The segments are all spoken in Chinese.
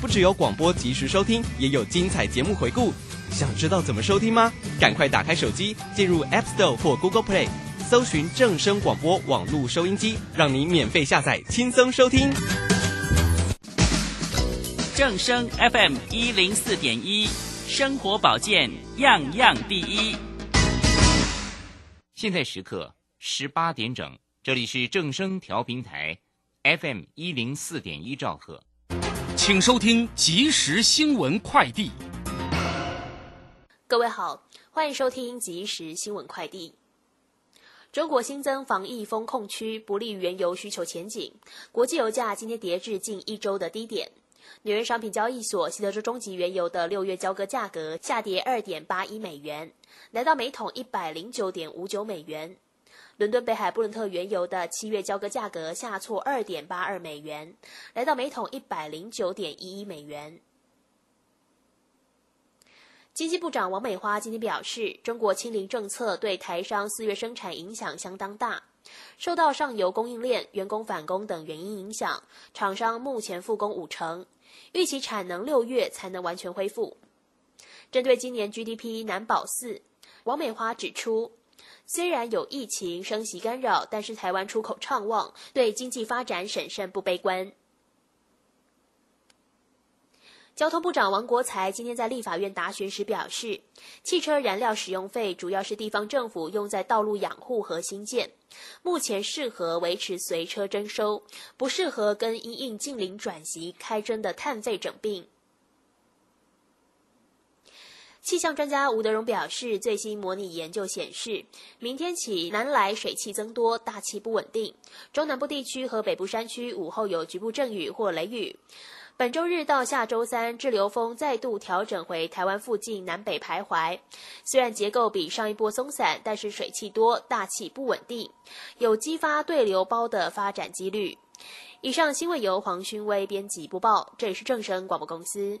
不只有广播及时收听，也有精彩节目回顾。想知道怎么收听吗？赶快打开手机，进入 App Store 或 Google Play，搜寻正声广播网络收音机，让你免费下载，轻松收听。正声 FM 一零四点一，生活保健样样第一。现在时刻十八点整，这里是正声调频台 FM 一零四点一兆赫。请收听即时新闻快递。各位好，欢迎收听即时新闻快递。中国新增防疫风控区，不利于原油需求前景。国际油价今天跌至近一周的低点。纽约商品交易所西德州中级原油的六月交割价格下跌二点八一美元，来到每桶一百零九点五九美元。伦敦北海布伦特原油的七月交割价格下挫二点八二美元，来到每桶一百零九点一一美元。经济部长王美花今天表示，中国清零政策对台商四月生产影响相当大，受到上游供应链、员工返工等原因影响，厂商目前复工五成，预期产能六月才能完全恢复。针对今年 GDP 难保四，王美花指出。虽然有疫情升级干扰，但是台湾出口畅旺，对经济发展审慎不悲观。交通部长王国才今天在立法院答询时表示，汽车燃料使用费主要是地方政府用在道路养护和新建，目前适合维持随车征收，不适合跟因应近邻转型开征的碳费整并。气象专家吴德荣表示，最新模拟研究显示，明天起南来水汽增多，大气不稳定，中南部地区和北部山区午后有局部阵雨或雷雨。本周日到下周三，滞留风再度调整回台湾附近南北徘徊，虽然结构比上一波松散，但是水汽多，大气不稳定，有激发对流包的发展几率。以上新闻由黄勋威编辑播报，这里是正声广播公司。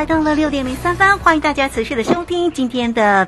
来到了六点零三分，欢迎大家持续的收听今天的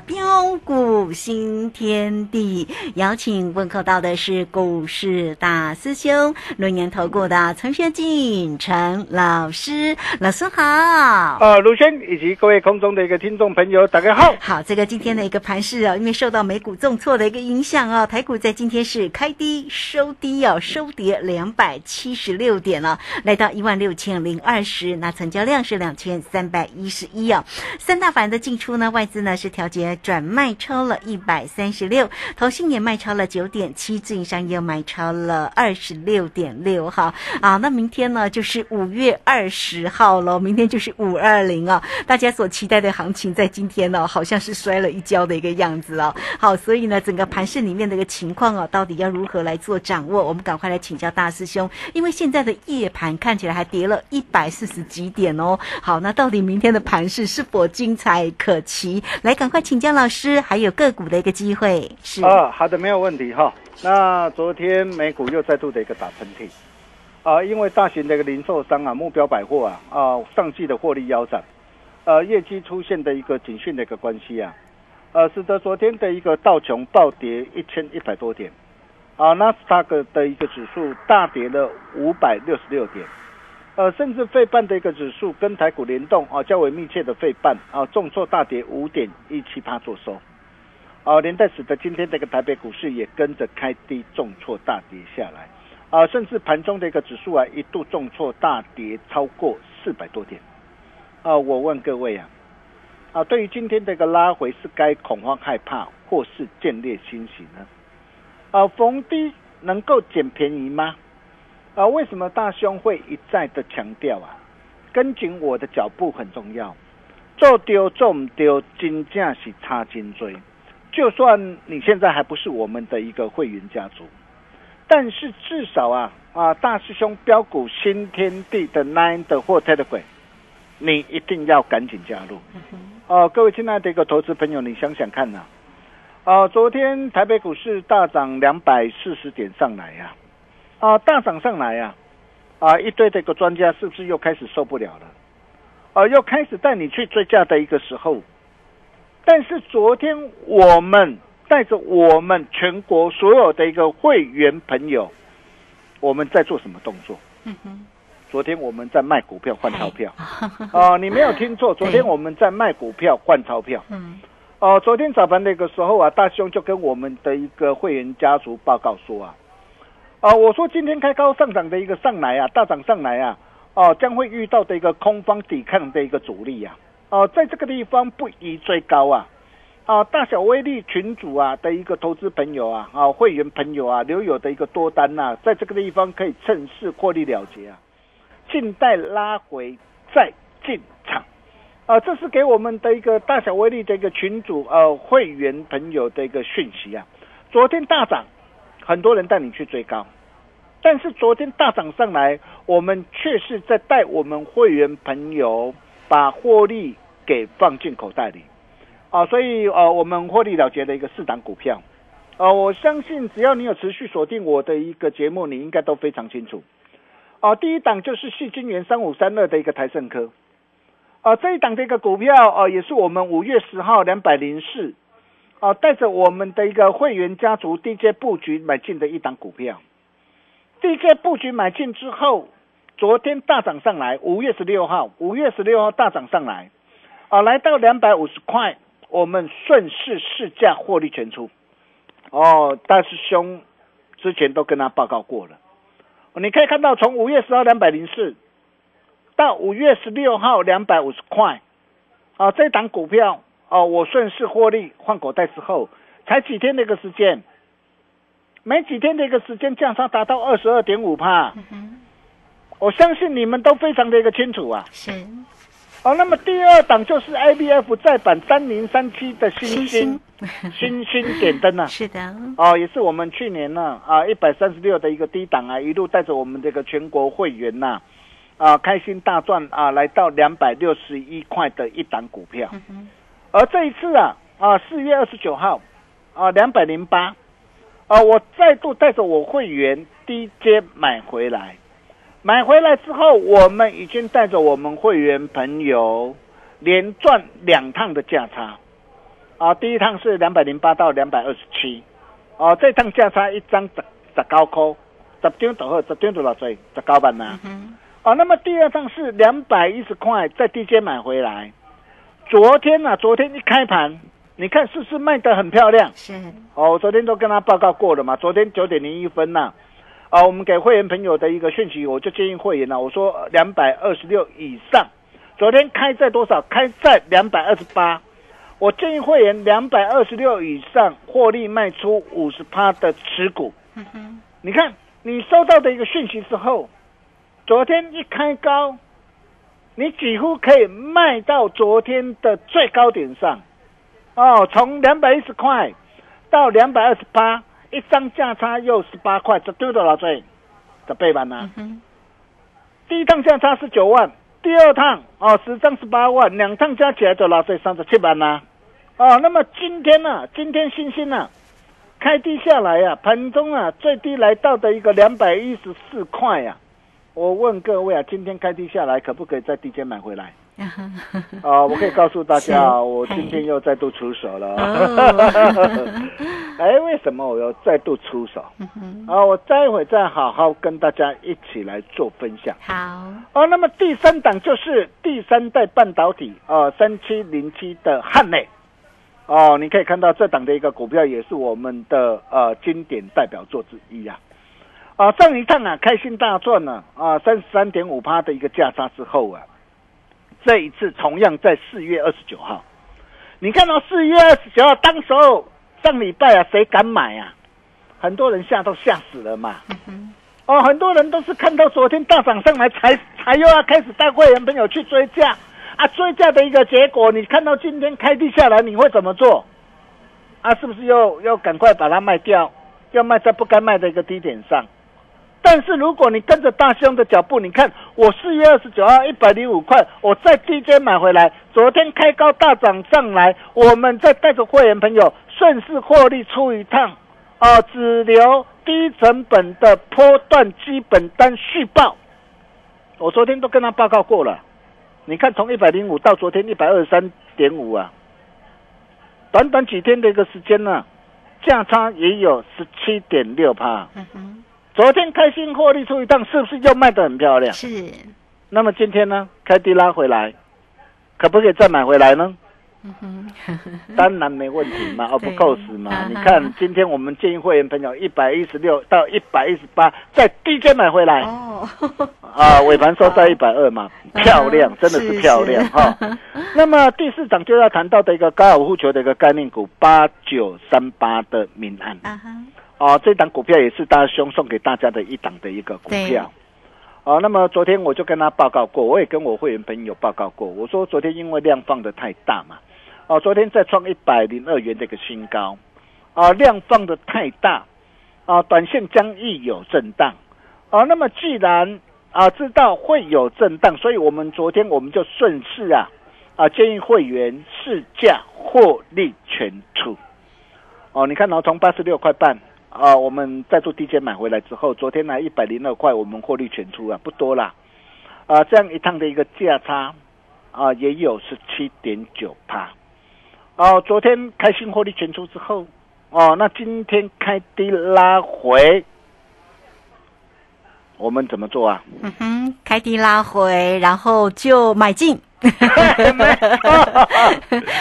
股新天地。邀请问候到的是股市大师兄轮年投顾的陈学进陈老师，老师好。呃，卢轩以及各位空中的一个听众朋友，大家好。好，这个今天的一个盘势哦，因为受到美股重挫的一个影响啊，台股在今天是开低收低啊，收跌两百七十六点了，来到一万六千零二十，那成交量是两千。三百一十一哦。三大法人的进出呢，外资呢是调节转卖超了一百三十六，投信也卖超了九点七，自营商又卖超了二十六点六哈啊。那明天呢就是五月二十号喽，明天就是五二零啊，大家所期待的行情在今天呢好像是摔了一跤的一个样子哦。好，所以呢整个盘市里面的一个情况哦，到底要如何来做掌握？我们赶快来请教大师兄，因为现在的夜盘看起来还跌了一百四十几点哦。好，那到底明天的盘势是否精彩可期？来，赶快请教老师，师还有个股的一个机会是。啊，好的，没有问题哈。那昨天美股又再度的一个打喷嚏。啊，因为大型的一个零售商啊，目标百货啊啊，上季的获利腰斩，呃，业绩出现的一个警讯的一个关系啊，呃，使得昨天的一个道琼暴跌一千一百多点。啊，纳斯达克的一个指数大跌了五百六十六点，呃，甚至费半的一个指数跟台股联动啊，较为密切的费半啊，重挫大跌五点一七八做收，啊，连带使得今天这个台北股市也跟着开低重挫大跌下来，啊，甚至盘中的一个指数啊一度重挫大跌超过四百多点，啊，我问各位啊，啊，对于今天这个拉回是该恐慌害怕或是见猎欣喜呢？啊，逢低能够捡便宜吗？啊，为什么大兄会一再的强调啊？跟紧我的脚步很重要，做丢做唔丢，金价是差金追。就算你现在还不是我们的一个会员家族，但是至少啊啊，大师兄标股新天地的 Nine 的或 Telegram，你一定要赶紧加入。哦，各位亲爱的一个投资朋友，你想想看呐。啊，昨天台北股市大涨两百四十点上来呀，啊，大涨上来呀，啊，一堆这个专家是不是又开始受不了了？啊，又开始带你去追价的一个时候，但是昨天我们带着我们全国所有的一个会员朋友，我们在做什么动作？嗯哼，昨天我们在卖股票换 钞票，啊，你没有听错，昨天我们在卖股票换钞票。嗯。哦，昨天早盘那个时候啊，大兄就跟我们的一个会员家族报告说啊，啊，我说今天开高上涨的一个上来啊，大涨上来啊，哦，将会遇到的一个空方抵抗的一个阻力啊，哦，在这个地方不宜追高啊，啊，大小威力群主啊的一个投资朋友啊，啊，会员朋友啊，留有的一个多单呐，在这个地方可以趁势获利了结啊，静待拉回再进场。啊，这是给我们的一个大小威力的一个群主呃会员朋友的一个讯息啊。昨天大涨，很多人带你去追高，但是昨天大涨上来，我们却是在带我们会员朋友把获利给放进口袋里啊。所以呃，我们获利了结的一个四档股票啊，我相信只要你有持续锁定我的一个节目，你应该都非常清楚啊。第一档就是细金元三五三二的一个台盛科。啊，这一档这个股票哦，也是我们五月十号两百零四，啊，带着我们的一个会员家族 DJ 布局买进的一档股票。DJ 布局买进之后，昨天大涨上来，五月十六号，五月十六号大涨上来，啊，来到两百五十块，我们顺势试价获利全出。哦，大师兄之前都跟他报告过了，你可以看到从五月十号两百零四。到五月十六号两百五十块，啊，这档股票哦，我顺势获利换口袋之后，才几天的一个时间，没几天的一个时间，降差达到二十二点五帕，我相信你们都非常的一个清楚啊。是，哦，那么第二档就是 I B F 再版三零三七的新星，新星点灯啊，是的，哦，也是我们去年呢啊一百三十六的一个低档啊，一路带着我们这个全国会员呐。啊，开心大赚啊！来到两百六十一块的一档股票，而这一次啊啊，四月二十九号啊，两百零八啊，我再度带着我会员低阶买回来，买回来之后，我们已经带着我们会员朋友连赚两趟的价差啊，第一趟是两百零八到两百二十七，哦，这趟价差一张十十高科，十张多少，十张多少岁，十高万呐。啊，那么第二趟是两百一十块，在低阶买回来。昨天呢，昨天一开盘，你看是不是卖得很漂亮？是。哦，昨天都跟他报告过了嘛。昨天九点零一分呐，啊，我们给会员朋友的一个讯息，我就建议会员呢，我说两百二十六以上昨天开在多少？开在两百二十八。我建议会员两百二十六以上获利卖出五十趴的持股。你看，你收到的一个讯息之后，昨天一开高，你几乎可以卖到昨天的最高点上。哦，从两百一十块到两百二十八，一张价差又十八块，这对多少岁？这背板呢？第一趟价差是九万，第二趟哦十张十八万，两趟加起来就老税三十七万啦。哦，那么今天呢？今天星星呢？开低下来呀，盘中啊最低来到的一个两百一十四块呀。我问各位啊，今天开低下来可不可以在低阶买回来？啊，我可以告诉大家，我今天又再度出手了。哎，为什么我要再度出手？啊，我待会再好好跟大家一起来做分享。好。哦，那么第三档就是第三代半导体啊，三七零七的汉磊。哦，你可以看到这档的一个股票也是我们的呃经典代表作之一啊。啊，上一趟啊开心大赚呢啊，三十三点五趴的一个价差之后啊，这一次同样在四月二十九号，你看到四月二十九号，当时候上礼拜啊，谁敢买啊？很多人吓都吓死了嘛。哦，很多人都是看到昨天大涨上来，才才又要开始带会员朋友去追价。啊，追价的一个结果，你看到今天开低下来，你会怎么做？啊，是不是又要赶快把它卖掉？要卖在不该卖的一个低点上？但是如果你跟着大兄的脚步，你看我四月二十九号一百零五块，我在低阶买回来，昨天开高大涨上来，我们再带着会员朋友顺势获利出一趟，啊，只留低成本的波段基本单续报。我昨天都跟他报告过了。你看，从一百零五到昨天一百二十三点五啊，短短几天的一个时间呢，价差也有十七点六帕。昨天开心获利出一趟，是不是又卖得很漂亮？是。那么今天呢，开低拉回来，可不可以再买回来呢？当然没问题嘛，哦不够死嘛。你看，今天我们建议会员朋友一百一十六到一百一十八，在低阶买回来。哦。啊，尾盘收在一百二嘛，漂亮，真的是漂亮哈。那么第四档就要谈到的一个高尔夫球的一个概念股八九三八的民安。哦，这档股票也是大兄送给大家的一档的一个股票。哦，那么昨天我就跟他报告过，我也跟我会员朋友报告过，我说昨天因为量放的太大嘛。哦，昨天再创一百零二元的一个新高，啊，量放的太大，啊，短线将亦有震荡，啊，那么既然啊知道会有震荡，所以我们昨天我们就顺势啊，啊建议会员试价获利全出，哦，你看哦，从八十六块半啊，我们再做低阶买回来之后，昨天呢一百零二块，我们获利全出啊，不多啦，啊，这样一趟的一个价差啊，也有十七点九帕。哦，昨天开心获利全出之后，哦，那今天开低拉回，我们怎么做啊？嗯哼，开低拉回，然后就买进。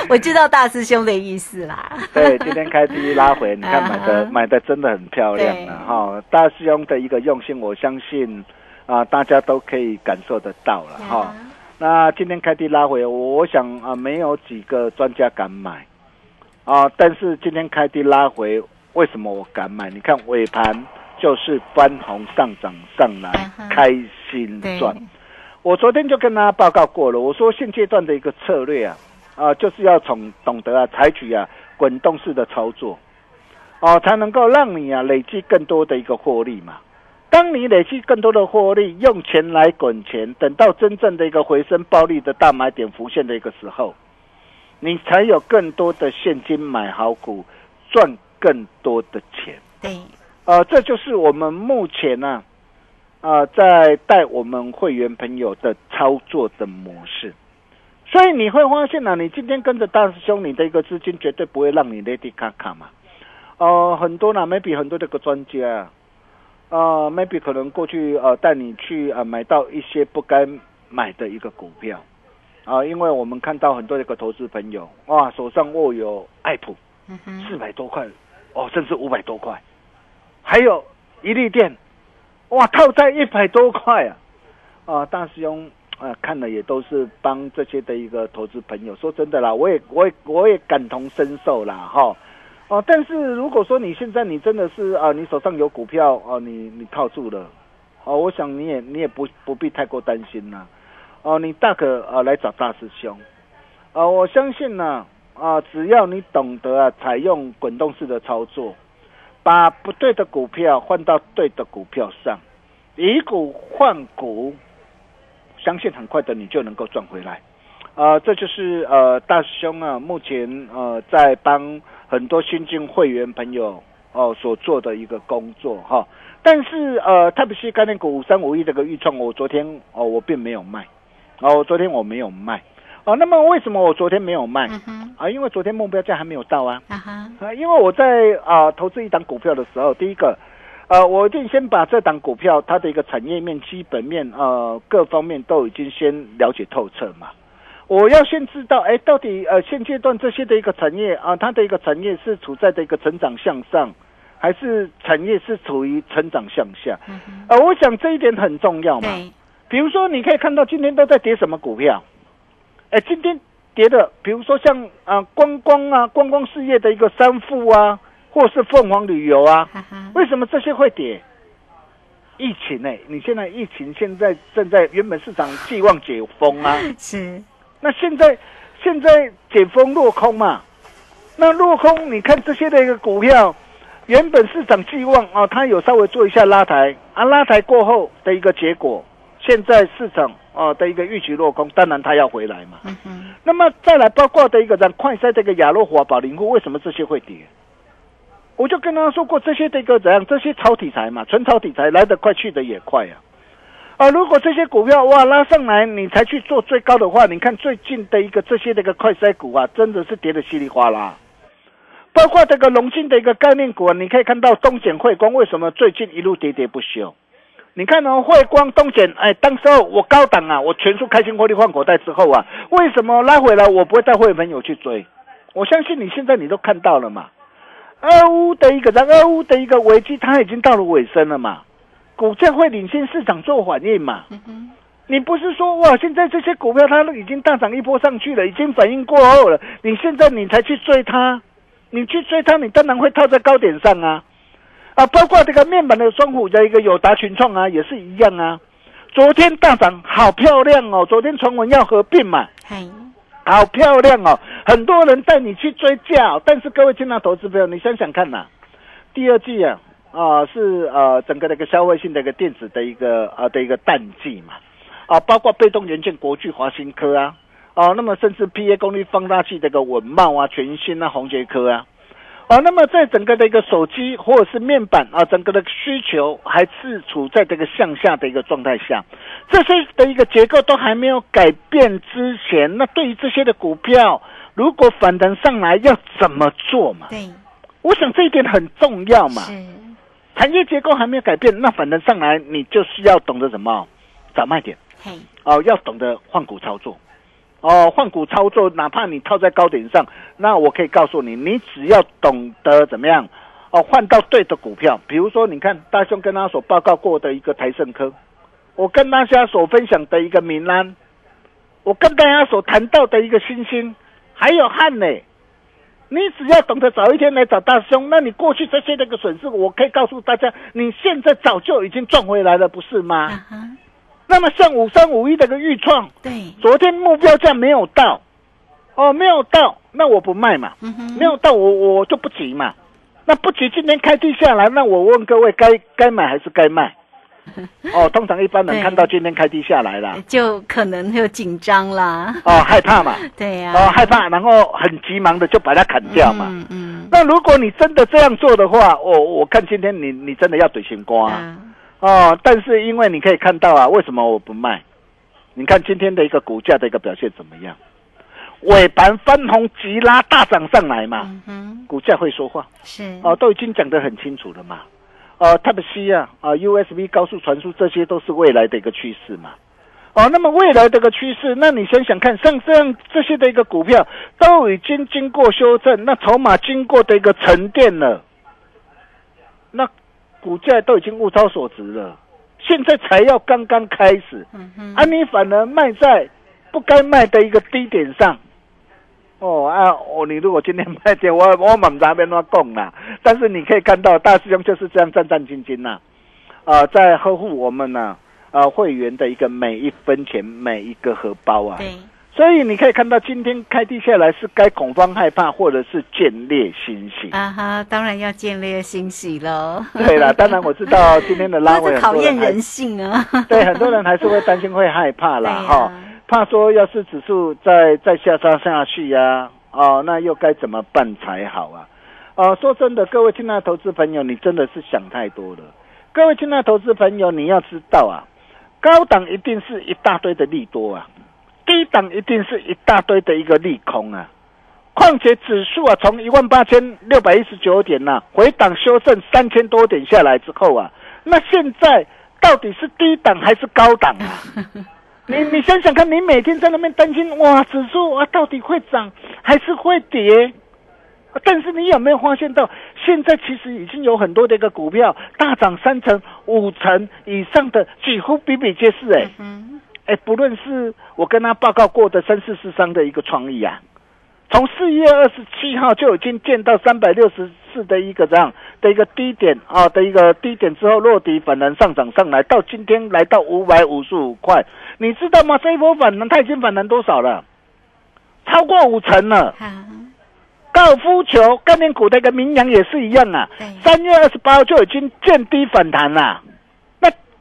我知道大师兄的意思啦。对，今天开低拉回，你看 买的买的真的很漂亮了哈。大师兄的一个用心，我相信啊，大家都可以感受得到了哈。那今天开低拉回，我想啊，没有几个专家敢买啊。但是今天开低拉回，为什么我敢买？你看尾盘就是翻红上涨上来，开心赚。我昨天就跟大家报告过了，我说现阶段的一个策略啊，啊，就是要从懂得啊，采取啊滚动式的操作，哦，才能够让你啊累积更多的一个获利嘛。当你累积更多的获利，用钱来滚钱，等到真正的一个回升暴利的大买点浮现的一个时候，你才有更多的现金买好股，赚更多的钱。对，呃，这就是我们目前呢，啊，在带我们会员朋友的操作的模式。所以你会发现呢，你今天跟着大师兄，你的一个资金绝对不会让你 lady 卡卡嘛。呃，很多呢，maybe 很多这个专家。啊，maybe 可能过去呃带你去呃买到一些不该买的一个股票，啊，因为我们看到很多这个投资朋友哇手上握有爱普，四百多块，哦甚至五百多块，还有一利店，哇套在一百多块啊，啊大师兄啊，看了也都是帮这些的一个投资朋友。说真的啦，我也我也我也感同身受啦，哈。哦，但是如果说你现在你真的是啊，你手上有股票哦，你你套住了，哦，我想你也你也不不必太过担心啦。哦，你大可啊来找大师兄。啊，我相信呢啊，只要你懂得啊采用滚动式的操作，把不对的股票换到对的股票上，以股换股，相信很快的你就能够赚回来。啊，这就是呃大师兄啊目前呃在帮。很多新进会员朋友哦所做的一个工作哈，但是呃，特别是概念股五三五一这个预创，我昨天哦我并没有卖，哦昨天我没有卖，哦那么为什么我昨天没有卖？啊，因为昨天目标价还没有到啊，啊，因为我在啊投资一档股票的时候，第一个，呃，我一定先把这档股票它的一个产业面、基本面呃各方面都已经先了解透彻嘛。我要先知道，哎，到底呃现阶段这些的一个产业啊，它的一个产业是处在的一个成长向上，还是产业是处于成长向下？呃，我想这一点很重要嘛。比如说，你可以看到今天都在跌什么股票？哎，今天跌的，比如说像啊观光啊观光事业的一个三富啊，或是凤凰旅游啊，为什么这些会跌？疫情呢？你现在疫情现在正在原本市场寄望解封啊，是。那现在现在解封落空嘛？那落空，你看这些的一个股票，原本市场寄望啊，它有稍微做一下拉抬啊，拉抬过后的一个结果，现在市场啊的一个预期落空，当然它要回来嘛。嗯嗯。那么再来包括的一个让快赛这个亚诺华、宝林库，为什么这些会跌？我就跟他说过，这些的一个怎样？这些超题材嘛，纯超题材来得快，去得也快呀。啊，如果这些股票哇拉上来，你才去做最高的话，你看最近的一个这些的一个快衰股啊，真的是跌得稀里哗啦。包括这个龙金的一个概念股啊，你可以看到东碱汇光为什么最近一路跌跌不休？你看哦，汇光、东碱，哎，当时候我高档啊，我全数开心获利换口袋之后啊，为什么拉回来我不会带会员朋友去追？我相信你现在你都看到了嘛，俄乌的一个在俄乌的一个危机，它已经到了尾声了嘛。股价会领先市场做反应嘛？你不是说哇，现在这些股票它都已经大涨一波上去了，已经反应过后了，你现在你才去追它，你去追它，你当然会套在高点上啊！啊，包括这个面板的双虎的一个友达群创啊，也是一样啊。昨天大涨，好漂亮哦！昨天传闻要合并嘛，好漂亮哦！很多人带你去追价，但是各位听到投资朋友，你想想看呐，第二季啊。啊，是呃，整个的一个消费性的一个电子的一个啊的一个淡季嘛，啊，包括被动元件国巨、华新科啊，啊，那么甚至 P A 功率放大器这个稳茂啊、全新啊、宏杰科啊，啊，那么在整个的一个手机或者是面板啊，整个的需求还是处在这个向下的一个状态下，这些的一个结构都还没有改变之前，那对于这些的股票，如果反弹上来要怎么做嘛？对，我想这一点很重要嘛。产业结构还没有改变，那反弹上来你就是要懂得什么找卖点，哦，要懂得换股操作，哦，换股操作，哪怕你套在高点上，那我可以告诉你，你只要懂得怎么样，哦，换到对的股票，比如说你看大兄跟他所报告过的一个台盛科，我跟大家所分享的一个明安，我跟大家所谈到的一个星星，还有汉呢。你只要懂得早一天来找大兄，那你过去这些那个损失，我可以告诉大家，你现在早就已经赚回来了，不是吗？那么像五三五一这个预创，对，昨天目标价没有到，哦，没有到，那我不卖嘛，没有到，我我就不急嘛，那不急，今天开低下来，那我问各位，该该买还是该卖？哦，通常一般人看到今天开低下来了，就可能就紧张啦。哦，害怕嘛。对呀。哦，害怕，然后很急忙的就把它砍掉嘛。嗯嗯。那如果你真的这样做的话，我我看今天你你真的要怼心瓜。哦，但是因为你可以看到啊，为什么我不卖？你看今天的一个股价的一个表现怎么样？尾盘翻红急拉大涨上来嘛。嗯股价会说话。是。哦，都已经讲得很清楚了嘛。呃，Type C 啊，啊，USB 高速传输，这些都是未来的一个趋势嘛。哦，那么未来这个趋势，那你想想看，像这样这些的一个股票都已经经过修正，那筹码经过的一个沉淀了，那股价都已经物超所值了。现在才要刚刚开始，嗯啊，你反而卖在不该卖的一个低点上。哦啊，哦，你如果今天卖掉，我我满那边乱供啦。但是你可以看到，大师兄就是这样战战兢兢呐，啊，在呵护我们呢，啊，会员的一个每一分钱，每一个荷包啊。对，所以你可以看到，今天开低下来是该恐慌害怕，或者是建立欣喜。啊哈，当然要建立欣喜喽。对啦，当然我知道今天的拉回这考验人性啊。对，很多人还是会担心，会害怕啦，哈、怕说要是指数再再下杀下去呀、哦，那又该怎么办才好啊？哦，说真的，各位亲爱的投资朋友，你真的是想太多了。各位亲爱的投资朋友，你要知道啊，高档一定是一大堆的利多啊，低档一定是一大堆的一个利空啊。况且指数啊，从一万八千六百一十九点呐、回档修正三千多点下来之后啊，那现在到底是低档还是高档啊？你你想想看，你每天在那边担心哇，指数啊到底会涨还是会跌？但是你有没有发现到，现在其实已经有很多的一个股票大涨三成、五成以上的，几乎比比皆是哎、哎，不论是我跟他报告过的三四四三的一个创意啊，从四月二十七号就已经见到三百六十四的一个这样的一个低点啊的一个低点之后落底反弹上涨上来，到今天来到五百五十五块，你知道吗？这一波反弹它已经反弹多少了？超过五成了。高尔夫球概念股的一个名扬也是一样啊，三月二十八号就已经见低反弹了。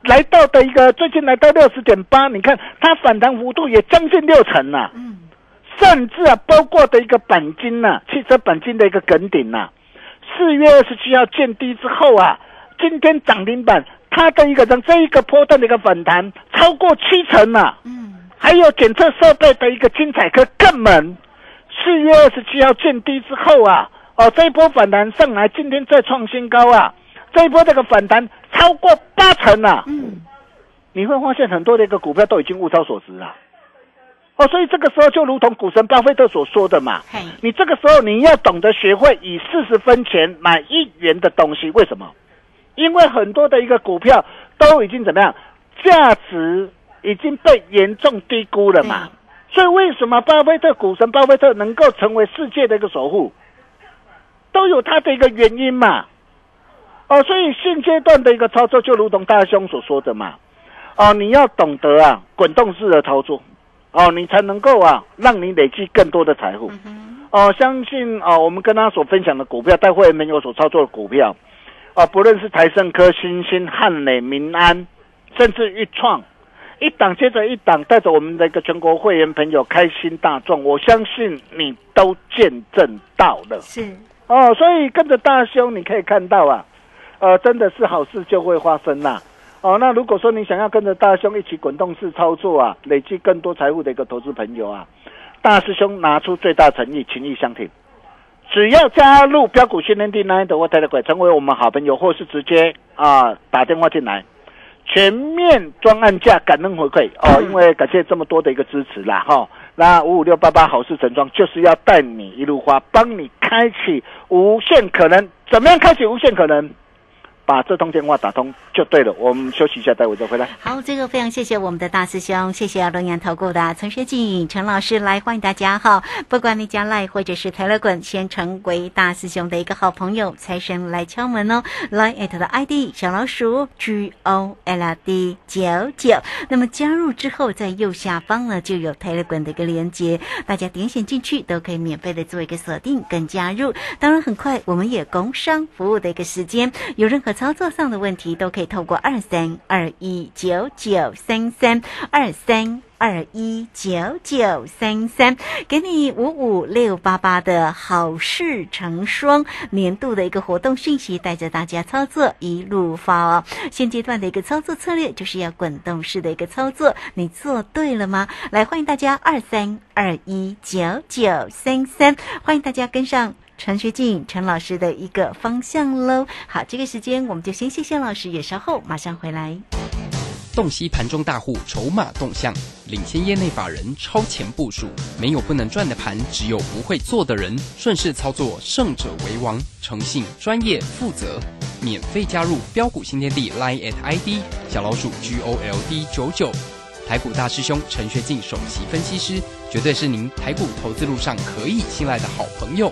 那来到的一个最近来到六十点八，你看它反弹幅度也将近六成了、嗯，甚至啊，包括的一个钣金呐、汽车钣金的一个梗顶呐、四月二十七号见低之后啊，今天涨停板它的一个让这一个波段的一个反弹超过七成啊，嗯，还有检测设备的一个精彩科更猛，四月二十七号见低之后啊，哦这一波反弹上来，今天再创新高啊，这一波这个反弹超过八成啊，嗯，你会发现很多的一个股票都已经物超所值了。哦，所以这个时候就如同股神巴菲特所说的嘛，你这个时候你要懂得学会以四十分钱买一元的东西，为什么？因为很多的一个股票都已经怎么样，价值已经被严重低估了嘛。所以为什么巴菲特股神巴菲特能够成为世界的一个首富，都有他的一个原因嘛。哦，所以现阶段的一个操作就如同大兄所说的嘛，哦，你要懂得啊滚动式的操作，哦，你才能够啊让你累积更多的财富。哦，相信哦，我们跟他所分享的股票，带会员朋友所操作的股票，哦，不论是台盛科、新兴、汉磊、民安，甚至裕创，一档接着一档，带着我们的一个全国会员朋友开心大赚，我相信你都见证到了。是，哦，所以跟着大兄，你可以看到啊，呃，真的是好事就会发生啦。哦，那如果说你想要跟着大兄一起滚动式操作啊，累积更多财富的一个投资朋友啊，大师兄拿出最大诚意，情意相挺。只要加入标股训练地 Nine 的 What Telegram，成为我们好朋友，或是直接啊打电话进来，全面专案价感恩回馈哦，因为感谢这么多的一个支持啦哈。那五五六八八好事成双，就是要带你一路花，帮你开启无限可能。怎么样开启无限可能？把这通电话打通就对了。我们休息一下，待会再回来。好，这个非常谢谢我们的大师兄，谢谢龙岩投顾的陈学静陈老师来欢迎大家哈。不管你加赖或者是台乐滚，先成为大师兄的一个好朋友，财神来敲门哦。来艾特的 ID 小老鼠 G O L D 九九，那么加入之后，在右下方呢就有台乐滚的一个连接，大家点选进去都可以免费的做一个锁定跟加入。当然，很快我们也工商服务的一个时间，有任何操作上的问题，都可以透过二三二一九九三三二三。二一九九三三，给你五五六八八的好事成双年度的一个活动讯息，带着大家操作一路发哦。现阶段的一个操作策略就是要滚动式的一个操作，你做对了吗？来，欢迎大家二三二一九九三三，欢迎大家跟上。陈学静陈老师的一个方向喽。好，这个时间我们就先谢谢老师，也稍后马上回来。洞悉盘中大户筹码动向，领先业内法人超前部署。没有不能赚的盘，只有不会做的人。顺势操作，胜者为王。诚信、专业、负责，免费加入标股新天地 Line at ID 小老鼠 G O L D 九九。台股大师兄陈学进首席分析师，绝对是您台股投资路上可以信赖的好朋友。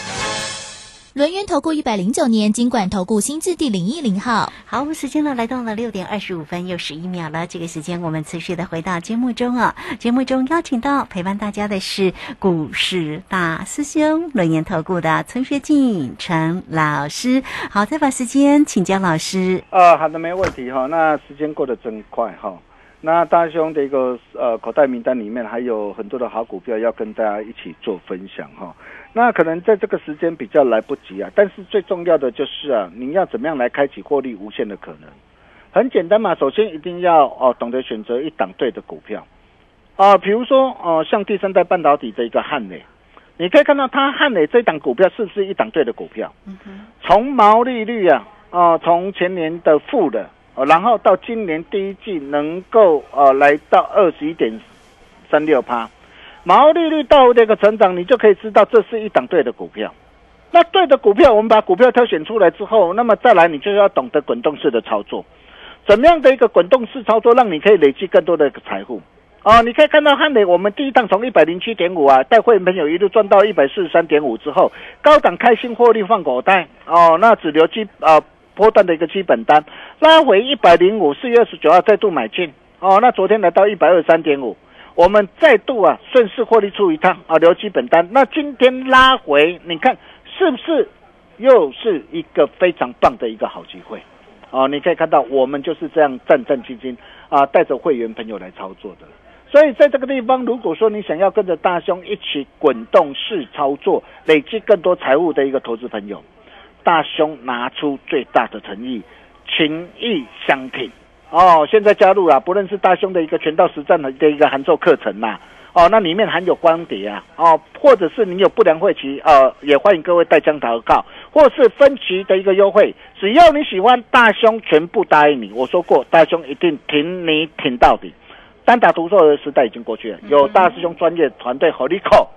轮源投顾一百零九年经管投顾新字第零一零号。好，我们时间呢来到了六点二十五分又十一秒了。这个时间我们持续的回到节目中啊。节目中邀请到陪伴大家的是股市大师兄轮研投顾的陈学进陈老师。好，再把时间请教老师。啊，好的，没问题哈。那时间过得真快哈。那大兄的一个呃口袋名单里面还有很多的好股票要跟大家一起做分享哈。那可能在这个时间比较来不及啊，但是最重要的就是啊，你要怎么样来开启获利无限的可能？很简单嘛，首先一定要哦懂得选择一档对的股票啊，比如说哦像第三代半导体的一个汉磊，你可以看到它汉磊这档股票是不是一档对的股票？从毛利率啊啊从前年的负的。哦，然后到今年第一季能够呃来到二十一点三六趴，毛利率到这个成长，你就可以知道这是一档对的股票。那对的股票，我们把股票挑选出来之后，那么再来你就要懂得滚动式的操作，怎么样的一个滚动式操作，让你可以累积更多的财富。哦，你可以看到汉磊，我们第一档从一百零七点五啊，带会员朋友一路赚到一百四十三点五之后，高档开心获利放口袋。哦，那只留基啊。波段的一个基本单拉回一百零五，四月二十九号再度买进哦。那昨天来到一百二十三点五，我们再度啊顺势获利出一趟啊，留基本单。那今天拉回，你看是不是又是一个非常棒的一个好机会哦？你可以看到我们就是这样战战兢兢啊，带着会员朋友来操作的。所以在这个地方，如果说你想要跟着大兄一起滚动式操作，累积更多财务的一个投资朋友。大兄拿出最大的诚意，情意相挺哦。现在加入啊，不论是大兄的一个拳道实战的一个函授课程呐，哦，那里面含有光碟啊，哦，或者是你有不良会期，呃，也欢迎各位带枪投靠，或是分期的一个优惠，只要你喜欢，大兄全部答应你。我说过，大兄一定挺你挺到底。单打独斗的时代已经过去了，有大师兄专业团队和你靠，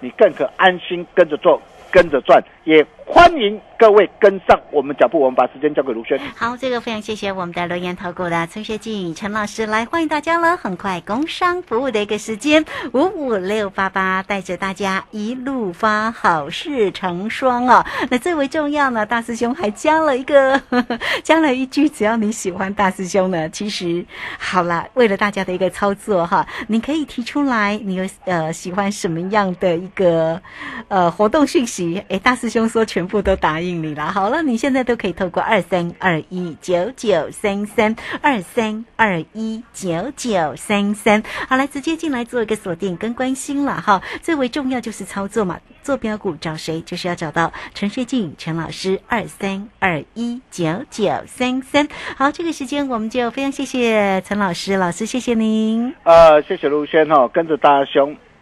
你更可安心跟着做。跟着赚，也欢迎各位跟上我们脚步。我们把时间交给卢轩。好，这个非常谢谢我们的留言投顾的陈学静陈老师来欢迎大家了。很快工商服务的一个时间，五五六八八带着大家一路发好事成双哦。那最为重要呢，大师兄还加了一个，加了一句：只要你喜欢大师兄呢，其实好了，为了大家的一个操作哈，你可以提出来，你有呃喜欢什么样的一个呃活动讯息。哎，大师兄说全部都答应你了。好了，你现在都可以透过二三二一九九三三二三二一九九三三，好来直接进来做一个锁定跟关心了哈。最为重要就是操作嘛，坐标股找谁就是要找到陈学静陈老师二三二一九九三三。好，这个时间我们就非常谢谢陈老师，老师谢谢您。呃，谢谢陆轩哈，跟着大兄。